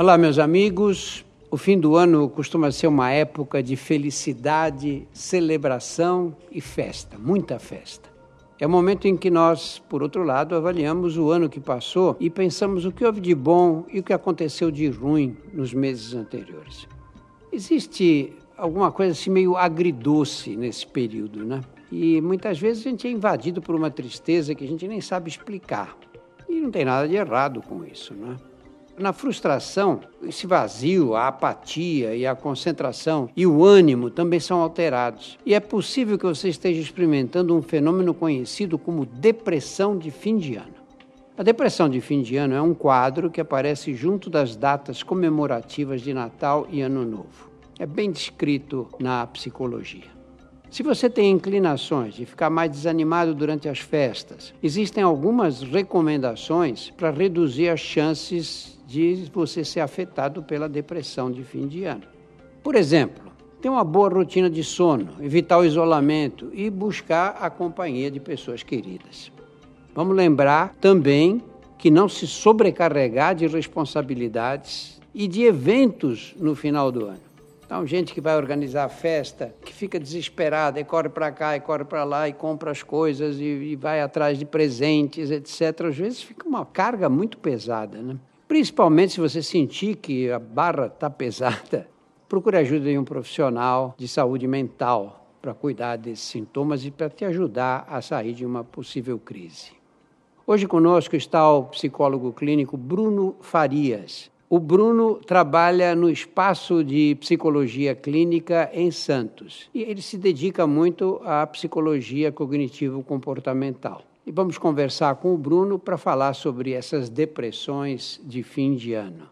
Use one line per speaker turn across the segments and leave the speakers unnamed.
Olá, meus amigos. O fim do ano costuma ser uma época de felicidade, celebração e festa, muita festa. É o momento em que nós, por outro lado, avaliamos o ano que passou e pensamos o que houve de bom e o que aconteceu de ruim nos meses anteriores. Existe alguma coisa assim meio agridoce nesse período, né? E muitas vezes a gente é invadido por uma tristeza que a gente nem sabe explicar. E não tem nada de errado com isso, né? Na frustração, esse vazio, a apatia e a concentração e o ânimo também são alterados. E é possível que você esteja experimentando um fenômeno conhecido como depressão de fim de ano. A depressão de fim de ano é um quadro que aparece junto das datas comemorativas de Natal e Ano Novo. É bem descrito na psicologia. Se você tem inclinações de ficar mais desanimado durante as festas, existem algumas recomendações para reduzir as chances de você ser afetado pela depressão de fim de ano. Por exemplo, ter uma boa rotina de sono, evitar o isolamento e buscar a companhia de pessoas queridas. Vamos lembrar também que não se sobrecarregar de responsabilidades e de eventos no final do ano. Então, gente que vai organizar a festa, que fica desesperada e corre para cá e corre para lá e compra as coisas e, e, vai atrás de presentes, etc. Às vezes fica uma carga muito pesada, né? Principalmente se você sentir que a barra está pesada, procure ajuda de um profissional de saúde mental para cuidar desses sintomas e para te ajudar a sair de uma possível crise. Hoje conosco está o psicólogo clínico Bruno Farias. O Bruno trabalha no espaço de psicologia clínica em Santos e ele se dedica muito à psicologia cognitivo-comportamental. E vamos conversar com o Bruno para falar sobre essas depressões de fim de ano.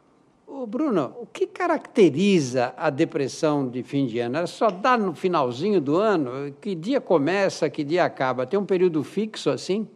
Ô Bruno, o que caracteriza a depressão de fim de ano? Ela só dá no finalzinho do ano? Que dia começa, que dia acaba? Tem um período fixo assim?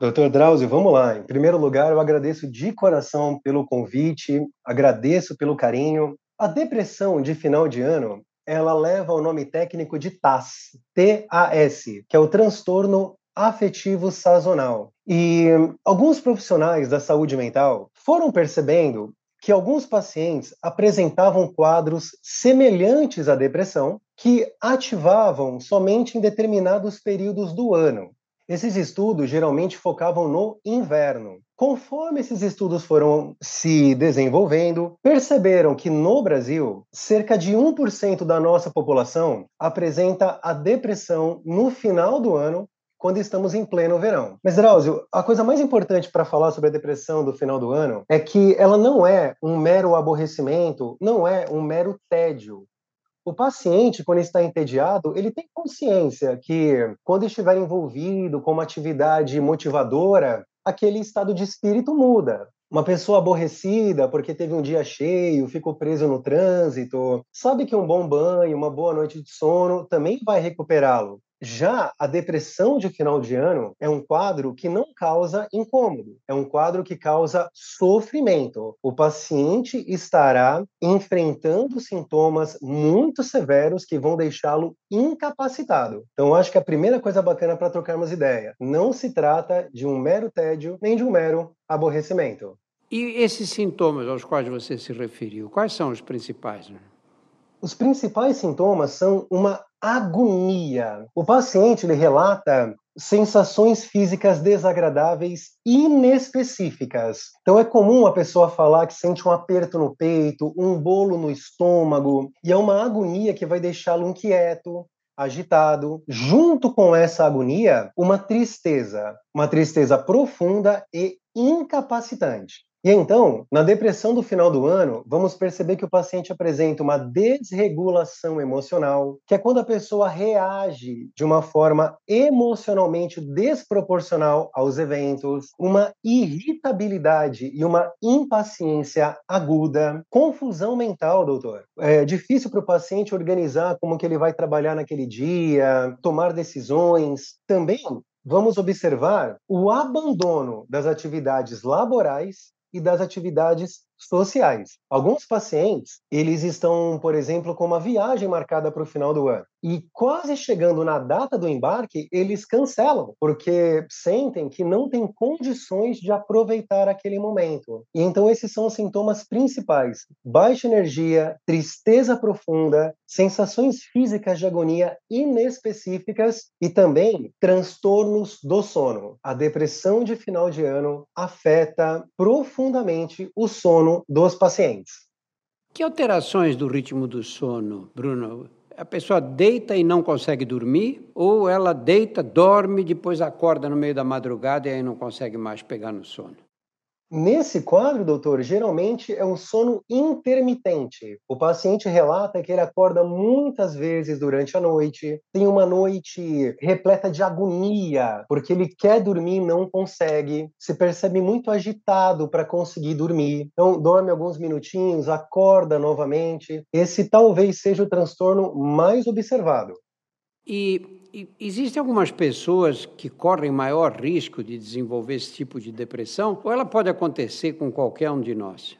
Doutor Drauzio, vamos lá. Em primeiro lugar, eu agradeço de coração pelo convite, agradeço pelo carinho. A depressão de final de ano, ela leva o nome técnico de TAS, T-A-S, que é o transtorno afetivo sazonal. E alguns profissionais da saúde mental foram percebendo que alguns pacientes apresentavam quadros semelhantes à depressão que ativavam somente em determinados períodos do ano. Esses estudos geralmente focavam no inverno. Conforme esses estudos foram se desenvolvendo, perceberam que no Brasil, cerca de 1% da nossa população apresenta a depressão no final do ano quando estamos em pleno verão. Mas, Drauzio, a coisa mais importante para falar sobre a depressão do final do ano é que ela não é um mero aborrecimento, não é um mero tédio. O paciente, quando está entediado, ele tem consciência que, quando estiver envolvido com uma atividade motivadora, aquele estado de espírito muda. Uma pessoa aborrecida porque teve um dia cheio, ficou preso no trânsito, sabe que um bom banho, uma boa noite de sono também vai recuperá-lo. Já a depressão de final de ano é um quadro que não causa incômodo, é um quadro que causa sofrimento. O paciente estará enfrentando sintomas muito severos que vão deixá-lo incapacitado. Então, acho que a primeira coisa bacana para trocarmos ideia, não se trata de um mero tédio nem de um mero aborrecimento.
E esses sintomas aos quais você se referiu, quais são os principais? Né?
Os principais sintomas são uma agonia. O paciente ele relata sensações físicas desagradáveis inespecíficas. Então é comum a pessoa falar que sente um aperto no peito, um bolo no estômago, e é uma agonia que vai deixá-lo inquieto, agitado. Junto com essa agonia, uma tristeza, uma tristeza profunda e incapacitante. E então, na depressão do final do ano, vamos perceber que o paciente apresenta uma desregulação emocional, que é quando a pessoa reage de uma forma emocionalmente desproporcional aos eventos, uma irritabilidade e uma impaciência aguda, confusão mental, doutor. É difícil para o paciente organizar como que ele vai trabalhar naquele dia, tomar decisões. Também vamos observar o abandono das atividades laborais e das atividades sociais. Alguns pacientes, eles estão, por exemplo, com uma viagem marcada para o final do ano. E quase chegando na data do embarque, eles cancelam, porque sentem que não têm condições de aproveitar aquele momento. E então esses são os sintomas principais: baixa energia, tristeza profunda, sensações físicas de agonia inespecíficas e também transtornos do sono. A depressão de final de ano afeta profundamente o sono dos pacientes.
Que alterações do ritmo do sono, Bruno? A pessoa deita e não consegue dormir, ou ela deita, dorme, depois acorda no meio da madrugada e aí não consegue mais pegar no sono?
Nesse quadro, doutor, geralmente é um sono intermitente. O paciente relata que ele acorda muitas vezes durante a noite, tem uma noite repleta de agonia, porque ele quer dormir e não consegue, se percebe muito agitado para conseguir dormir. Então, dorme alguns minutinhos, acorda novamente. Esse talvez seja o transtorno mais observado.
E, e existem algumas pessoas que correm maior risco de desenvolver esse tipo de depressão, ou ela pode acontecer com qualquer um de nós?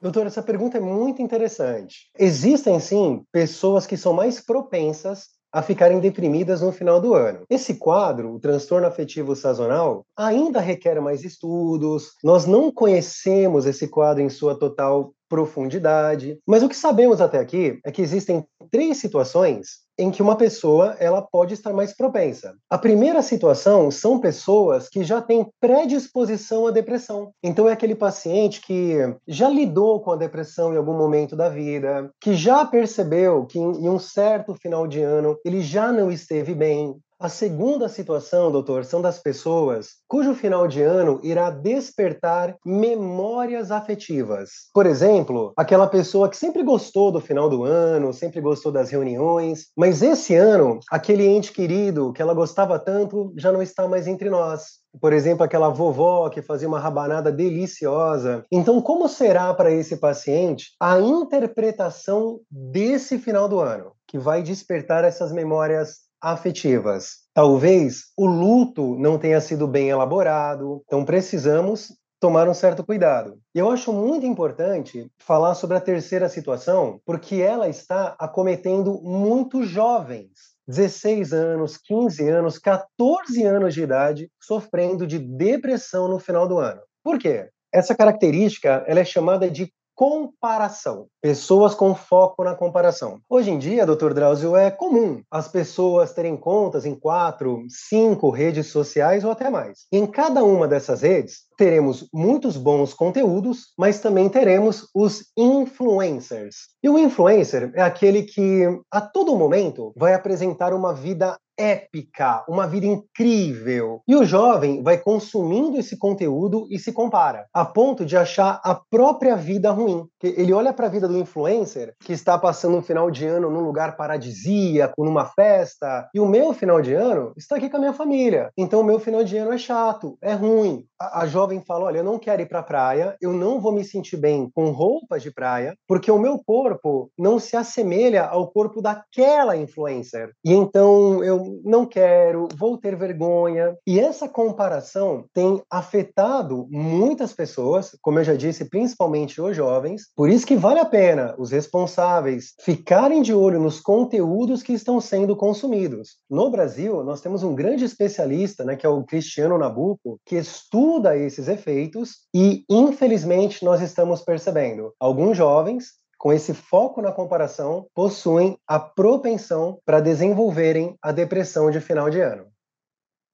Doutor, essa pergunta é muito interessante. Existem sim pessoas que são mais propensas a ficarem deprimidas no final do ano. Esse quadro, o transtorno afetivo sazonal, ainda requer mais estudos. Nós não conhecemos esse quadro em sua total profundidade, mas o que sabemos até aqui é que existem três situações em que uma pessoa ela pode estar mais propensa. A primeira situação são pessoas que já têm predisposição à depressão. Então é aquele paciente que já lidou com a depressão em algum momento da vida, que já percebeu que em um certo final de ano ele já não esteve bem, a segunda situação, doutor, são das pessoas cujo final de ano irá despertar memórias afetivas. Por exemplo, aquela pessoa que sempre gostou do final do ano, sempre gostou das reuniões, mas esse ano, aquele ente querido que ela gostava tanto já não está mais entre nós. Por exemplo, aquela vovó que fazia uma rabanada deliciosa. Então, como será para esse paciente a interpretação desse final do ano, que vai despertar essas memórias afetivas. Talvez o luto não tenha sido bem elaborado, então precisamos tomar um certo cuidado. E eu acho muito importante falar sobre a terceira situação, porque ela está acometendo muitos jovens. 16 anos, 15 anos, 14 anos de idade, sofrendo de depressão no final do ano. Por quê? Essa característica ela é chamada de comparação. Pessoas com foco na comparação. Hoje em dia, doutor Drauzio, é comum as pessoas terem contas em quatro, cinco redes sociais ou até mais. Em cada uma dessas redes, teremos muitos bons conteúdos, mas também teremos os influencers. E o influencer é aquele que a todo momento vai apresentar uma vida épica, uma vida incrível. E o jovem vai consumindo esse conteúdo e se compara, a ponto de achar a própria vida ruim. Ele olha para a vida do influencer, que está passando um final de ano num lugar paradisíaco, numa festa, e o meu final de ano está aqui com a minha família. Então o meu final de ano é chato, é ruim. A, a jovem fala: olha, eu não quero ir para a praia, eu não vou me sentir bem com roupas de praia, porque o meu corpo não se assemelha ao corpo daquela influencer. E então eu não quero, vou ter vergonha. E essa comparação tem afetado muitas pessoas, como eu já disse, principalmente os jovens. Por isso que vale a pena os responsáveis ficarem de olho nos conteúdos que estão sendo consumidos. No Brasil, nós temos um grande especialista, né, que é o Cristiano Nabuco, que estuda esses efeitos e, infelizmente, nós estamos percebendo alguns jovens com esse foco na comparação, possuem a propensão para desenvolverem a depressão de final de ano.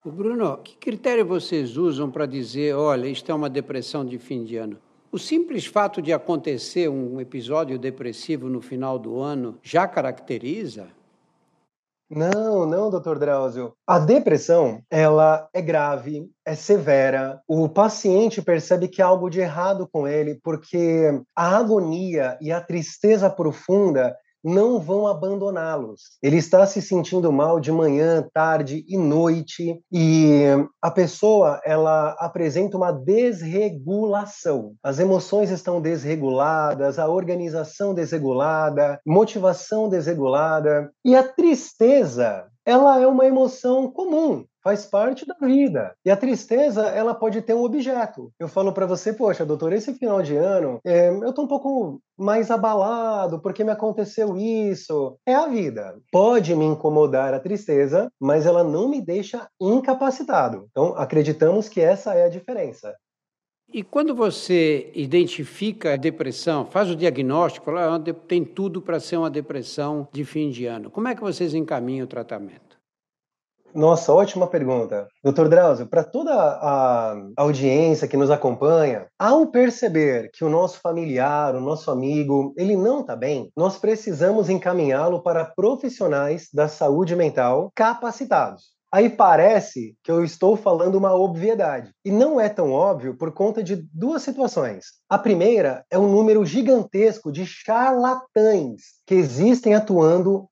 Bruno, que critério vocês usam para dizer, olha, isto é uma depressão de fim de ano? O simples fato de acontecer um episódio depressivo no final do ano já caracteriza?
Não, não, doutor Drauzio. A depressão, ela é grave, é severa. O paciente percebe que há algo de errado com ele, porque a agonia e a tristeza profunda não vão abandoná-los. Ele está se sentindo mal de manhã, tarde e noite e a pessoa ela apresenta uma desregulação. As emoções estão desreguladas, a organização desregulada, motivação desregulada e a tristeza ela é uma emoção comum, faz parte da vida. E a tristeza, ela pode ter um objeto. Eu falo para você, poxa, doutor, esse final de ano, é, eu tô um pouco mais abalado porque me aconteceu isso. É a vida. Pode me incomodar a tristeza, mas ela não me deixa incapacitado. Então, acreditamos que essa é a diferença.
E quando você identifica a depressão, faz o diagnóstico, fala, ah, tem tudo para ser uma depressão de fim de ano, como é que vocês encaminham o tratamento?
Nossa, ótima pergunta. Doutor Drauzio, para toda a audiência que nos acompanha, ao perceber que o nosso familiar, o nosso amigo, ele não está bem, nós precisamos encaminhá-lo para profissionais da saúde mental capacitados. Aí parece que eu estou falando uma obviedade. E não é tão óbvio por conta de duas situações. A primeira é o um número gigantesco de charlatães que existem atuando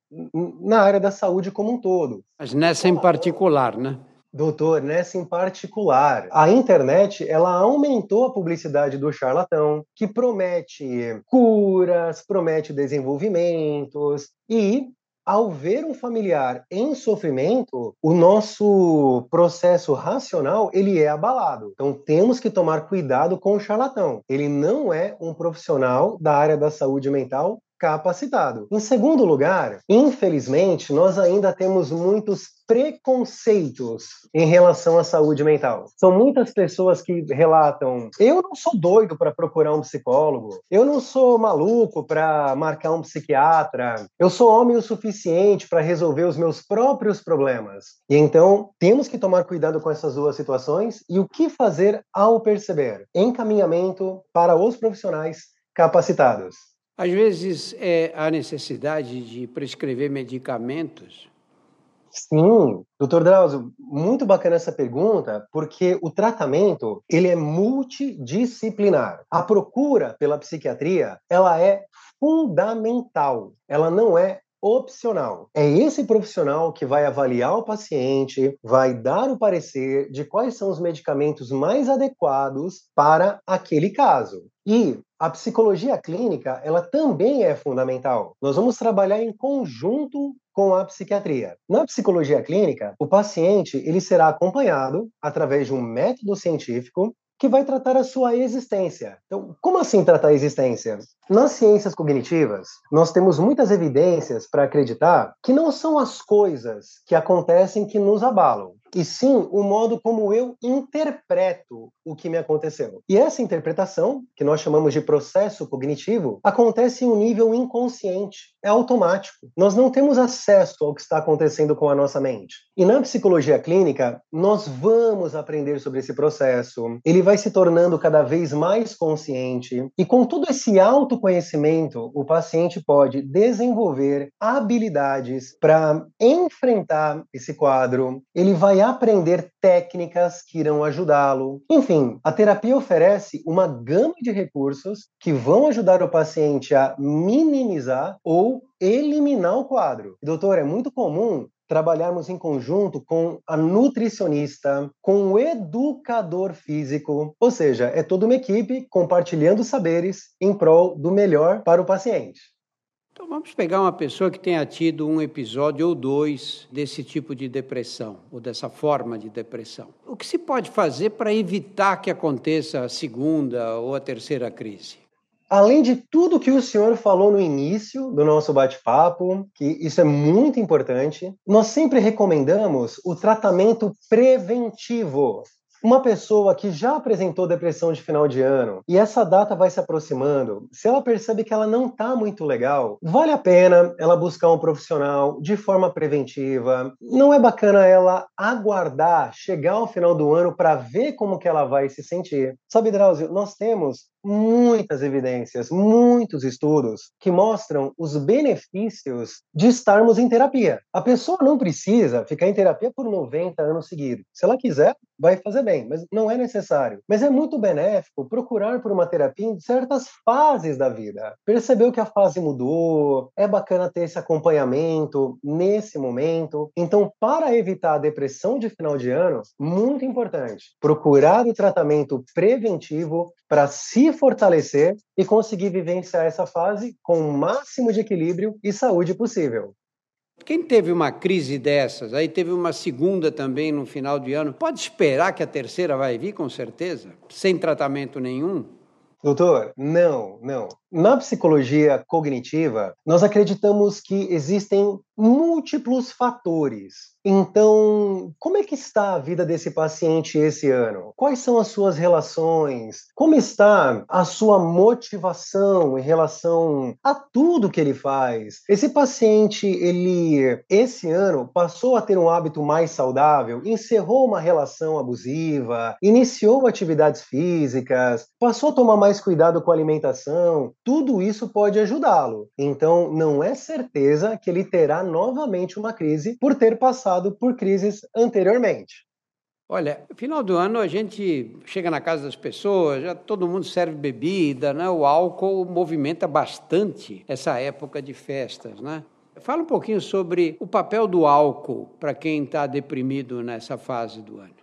na área da saúde como um todo.
Mas nessa em particular, né?
Doutor, nessa em particular, a internet ela aumentou a publicidade do charlatão, que promete curas, promete desenvolvimentos e ao ver um familiar em sofrimento, o nosso processo racional ele é abalado. Então temos que tomar cuidado com o charlatão. Ele não é um profissional da área da saúde mental capacitado. Em segundo lugar, infelizmente, nós ainda temos muitos preconceitos em relação à saúde mental. São muitas pessoas que relatam: eu não sou doido para procurar um psicólogo, eu não sou maluco para marcar um psiquiatra, eu sou homem o suficiente para resolver os meus próprios problemas. E então, temos que tomar cuidado com essas duas situações e o que fazer ao perceber? Encaminhamento para os profissionais capacitados.
Às vezes é a necessidade de prescrever medicamentos.
Sim, doutor Drauzio, muito bacana essa pergunta, porque o tratamento ele é multidisciplinar. A procura pela psiquiatria ela é fundamental. Ela não é opcional. É esse profissional que vai avaliar o paciente, vai dar o parecer de quais são os medicamentos mais adequados para aquele caso. E a psicologia clínica, ela também é fundamental. Nós vamos trabalhar em conjunto com a psiquiatria. Na psicologia clínica, o paciente ele será acompanhado através de um método científico que vai tratar a sua existência. Então, como assim tratar a existência? Nas ciências cognitivas, nós temos muitas evidências para acreditar que não são as coisas que acontecem que nos abalam, e sim o modo como eu interpreto o que me aconteceu. E essa interpretação, que nós chamamos de processo cognitivo, acontece em um nível inconsciente, é automático. Nós não temos acesso ao que está acontecendo com a nossa mente. E na psicologia clínica, nós vamos aprender sobre esse processo. Ele vai se tornando cada vez mais consciente, e com todo esse autoconhecimento, o paciente pode desenvolver habilidades para enfrentar esse quadro. Ele vai aprender técnicas que irão ajudá-lo. Enfim, a terapia oferece uma gama de recursos que vão ajudar o paciente a minimizar ou eliminar o quadro. Doutor, é muito comum trabalharmos em conjunto com a nutricionista, com o educador físico, ou seja, é toda uma equipe compartilhando saberes em prol do melhor para o paciente.
Então vamos pegar uma pessoa que tenha tido um episódio ou dois desse tipo de depressão, ou dessa forma de depressão. O que se pode fazer para evitar que aconteça a segunda ou a terceira crise?
Além de tudo que o senhor falou no início do nosso bate-papo, que isso é muito importante, nós sempre recomendamos o tratamento preventivo uma pessoa que já apresentou depressão de final de ano e essa data vai se aproximando, se ela percebe que ela não está muito legal, vale a pena ela buscar um profissional de forma preventiva. Não é bacana ela aguardar chegar ao final do ano para ver como que ela vai se sentir. Sabe, Drauzio, nós temos muitas evidências, muitos estudos que mostram os benefícios de estarmos em terapia. A pessoa não precisa ficar em terapia por 90 anos seguidos. Se ela quiser, vai fazer bem, mas não é necessário. Mas é muito benéfico procurar por uma terapia em certas fases da vida. Percebeu que a fase mudou, é bacana ter esse acompanhamento nesse momento. Então, para evitar a depressão de final de ano, muito importante procurar o tratamento preventivo para se fortalecer e conseguir vivenciar essa fase com o máximo de equilíbrio e saúde possível.
Quem teve uma crise dessas, aí teve uma segunda também no final de ano, pode esperar que a terceira vai vir com certeza, sem tratamento nenhum?
Doutor, não, não. Na psicologia cognitiva, nós acreditamos que existem múltiplos fatores. Então, como é que está a vida desse paciente esse ano? Quais são as suas relações? Como está a sua motivação em relação a tudo que ele faz? Esse paciente, ele esse ano passou a ter um hábito mais saudável, encerrou uma relação abusiva, iniciou atividades físicas, passou a tomar mais cuidado com a alimentação, tudo isso pode ajudá-lo. Então, não é certeza que ele terá novamente uma crise por ter passado por crises anteriormente.
Olha, final do ano a gente chega na casa das pessoas, já todo mundo serve bebida, né? O álcool movimenta bastante essa época de festas, né? Fala um pouquinho sobre o papel do álcool para quem está deprimido nessa fase do ano.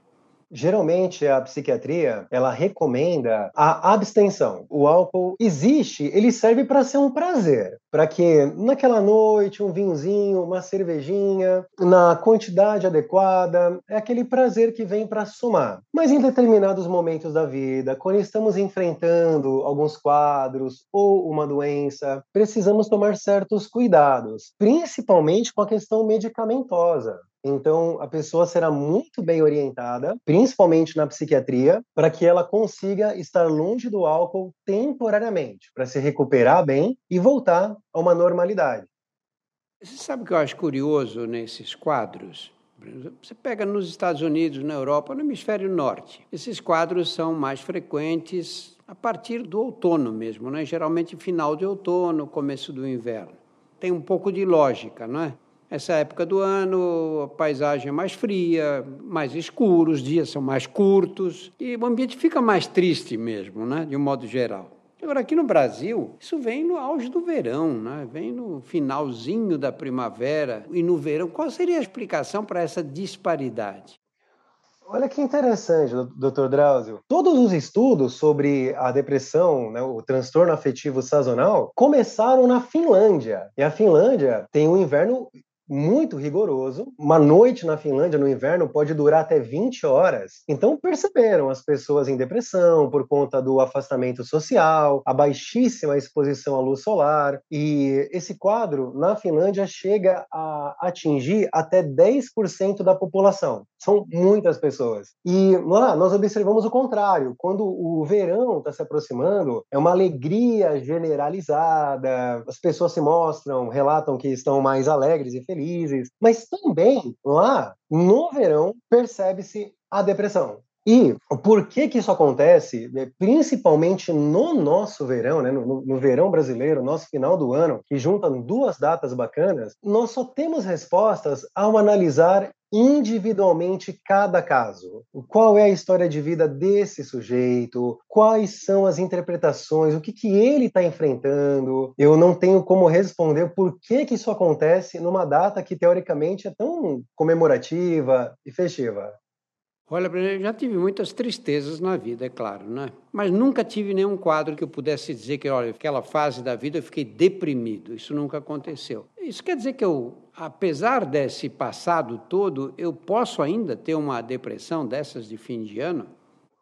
Geralmente a psiquiatria, ela recomenda a abstenção. O álcool existe, ele serve para ser um prazer, para que naquela noite um vinhozinho, uma cervejinha, na quantidade adequada, é aquele prazer que vem para somar. Mas em determinados momentos da vida, quando estamos enfrentando alguns quadros ou uma doença, precisamos tomar certos cuidados, principalmente com a questão medicamentosa. Então, a pessoa será muito bem orientada, principalmente na psiquiatria, para que ela consiga estar longe do álcool temporariamente, para se recuperar bem e voltar a uma normalidade.
Você sabe o que eu acho curioso nesses quadros? Você pega nos Estados Unidos, na Europa, no hemisfério norte. Esses quadros são mais frequentes a partir do outono mesmo, né? geralmente final de outono, começo do inverno. Tem um pouco de lógica, não é? Essa época do ano, a paisagem é mais fria, mais escuro, os dias são mais curtos e o ambiente fica mais triste mesmo, né, de um modo geral. Agora, aqui no Brasil, isso vem no auge do verão, né? vem no finalzinho da primavera e no verão. Qual seria a explicação para essa disparidade?
Olha que interessante, doutor Drauzio. Todos os estudos sobre a depressão, né, o transtorno afetivo sazonal, começaram na Finlândia. E a Finlândia tem um inverno muito rigoroso. Uma noite na Finlândia no inverno pode durar até 20 horas. Então perceberam as pessoas em depressão por conta do afastamento social, a baixíssima exposição à luz solar. E esse quadro na Finlândia chega a atingir até 10% da população. São muitas pessoas. E lá nós observamos o contrário. Quando o verão está se aproximando, é uma alegria generalizada, as pessoas se mostram, relatam que estão mais alegres e felizes felizes, mas também lá no verão percebe-se a depressão. E por que que isso acontece? É, principalmente no nosso verão, né? no, no, verão brasileiro, nosso final do ano, que juntam duas datas bacanas, nós só temos respostas ao analisar individualmente cada caso. Qual é a história de vida desse sujeito? Quais são as interpretações? O que, que ele está enfrentando? Eu não tenho como responder por que, que isso acontece numa data que teoricamente é tão comemorativa e festiva.
Olha, eu já tive muitas tristezas na vida, é claro, né? Mas nunca tive nenhum quadro que eu pudesse dizer que, olha, aquela fase da vida eu fiquei deprimido. Isso nunca aconteceu. Isso quer dizer que eu, apesar desse passado todo, eu posso ainda ter uma depressão dessas de fim de ano?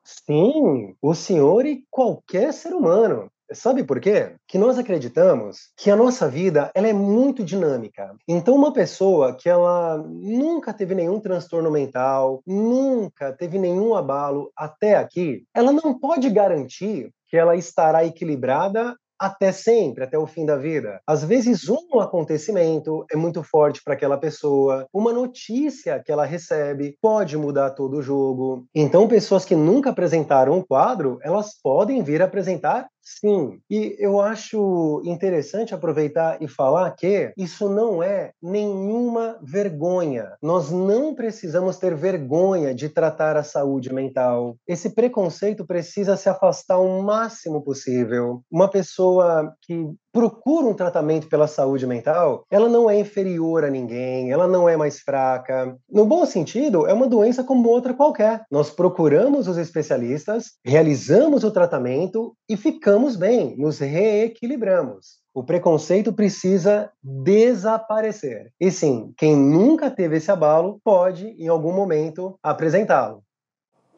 Sim, o senhor e qualquer ser humano. Sabe por quê? Que nós acreditamos que a nossa vida ela é muito dinâmica. Então, uma pessoa que ela nunca teve nenhum transtorno mental, nunca teve nenhum abalo até aqui, ela não pode garantir que ela estará equilibrada até sempre, até o fim da vida. Às vezes, um acontecimento é muito forte para aquela pessoa, uma notícia que ela recebe pode mudar todo o jogo. Então, pessoas que nunca apresentaram um quadro, elas podem vir apresentar Sim, e eu acho interessante aproveitar e falar que isso não é nenhuma vergonha. Nós não precisamos ter vergonha de tratar a saúde mental. Esse preconceito precisa se afastar o máximo possível. Uma pessoa que procura um tratamento pela saúde mental, ela não é inferior a ninguém, ela não é mais fraca. No bom sentido, é uma doença como outra qualquer. Nós procuramos os especialistas, realizamos o tratamento e ficamos bem, nos reequilibramos. O preconceito precisa desaparecer. E sim, quem nunca teve esse abalo pode, em algum momento, apresentá-lo.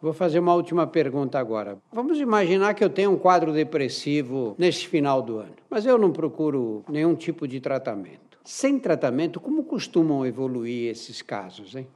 Vou fazer uma última pergunta agora. Vamos imaginar que eu tenho um quadro depressivo neste final do ano, mas eu não procuro nenhum tipo de tratamento. Sem tratamento, como costumam evoluir esses casos, hein?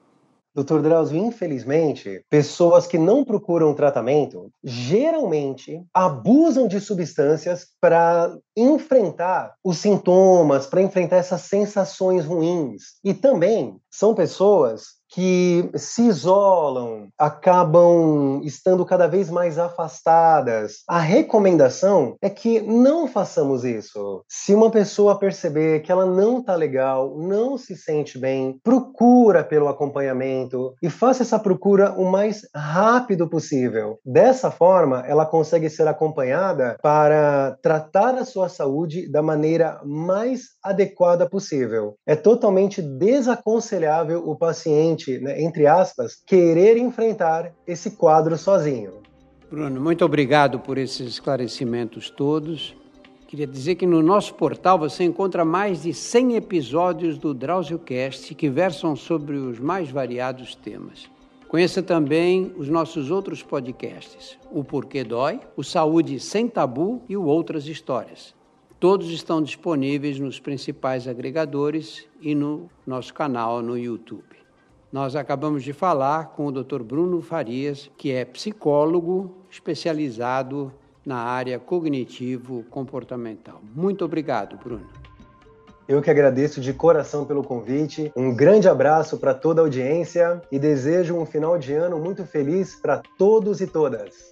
Doutor Drauzio, infelizmente, pessoas que não procuram tratamento geralmente abusam de substâncias para enfrentar os sintomas, para enfrentar essas sensações ruins. E também são pessoas que se isolam, acabam estando cada vez mais afastadas. A recomendação é que não façamos isso. Se uma pessoa perceber que ela não está legal, não se sente bem, procura pelo acompanhamento e faça essa procura o mais rápido possível. Dessa forma, ela consegue ser acompanhada para tratar a sua saúde da maneira mais adequada possível. É totalmente desaconselhável o paciente né, entre aspas, querer enfrentar esse quadro sozinho.
Bruno, muito obrigado por esses esclarecimentos todos. Queria dizer que no nosso portal você encontra mais de 100 episódios do DrauzioCast que versam sobre os mais variados temas. Conheça também os nossos outros podcasts, o Porquê Dói, o Saúde Sem Tabu e o Outras Histórias. Todos estão disponíveis nos principais agregadores e no nosso canal no YouTube. Nós acabamos de falar com o Dr. Bruno Farias, que é psicólogo especializado na área cognitivo-comportamental. Muito obrigado, Bruno.
Eu que agradeço de coração pelo convite. Um grande abraço para toda a audiência e desejo um final de ano muito feliz para todos e todas.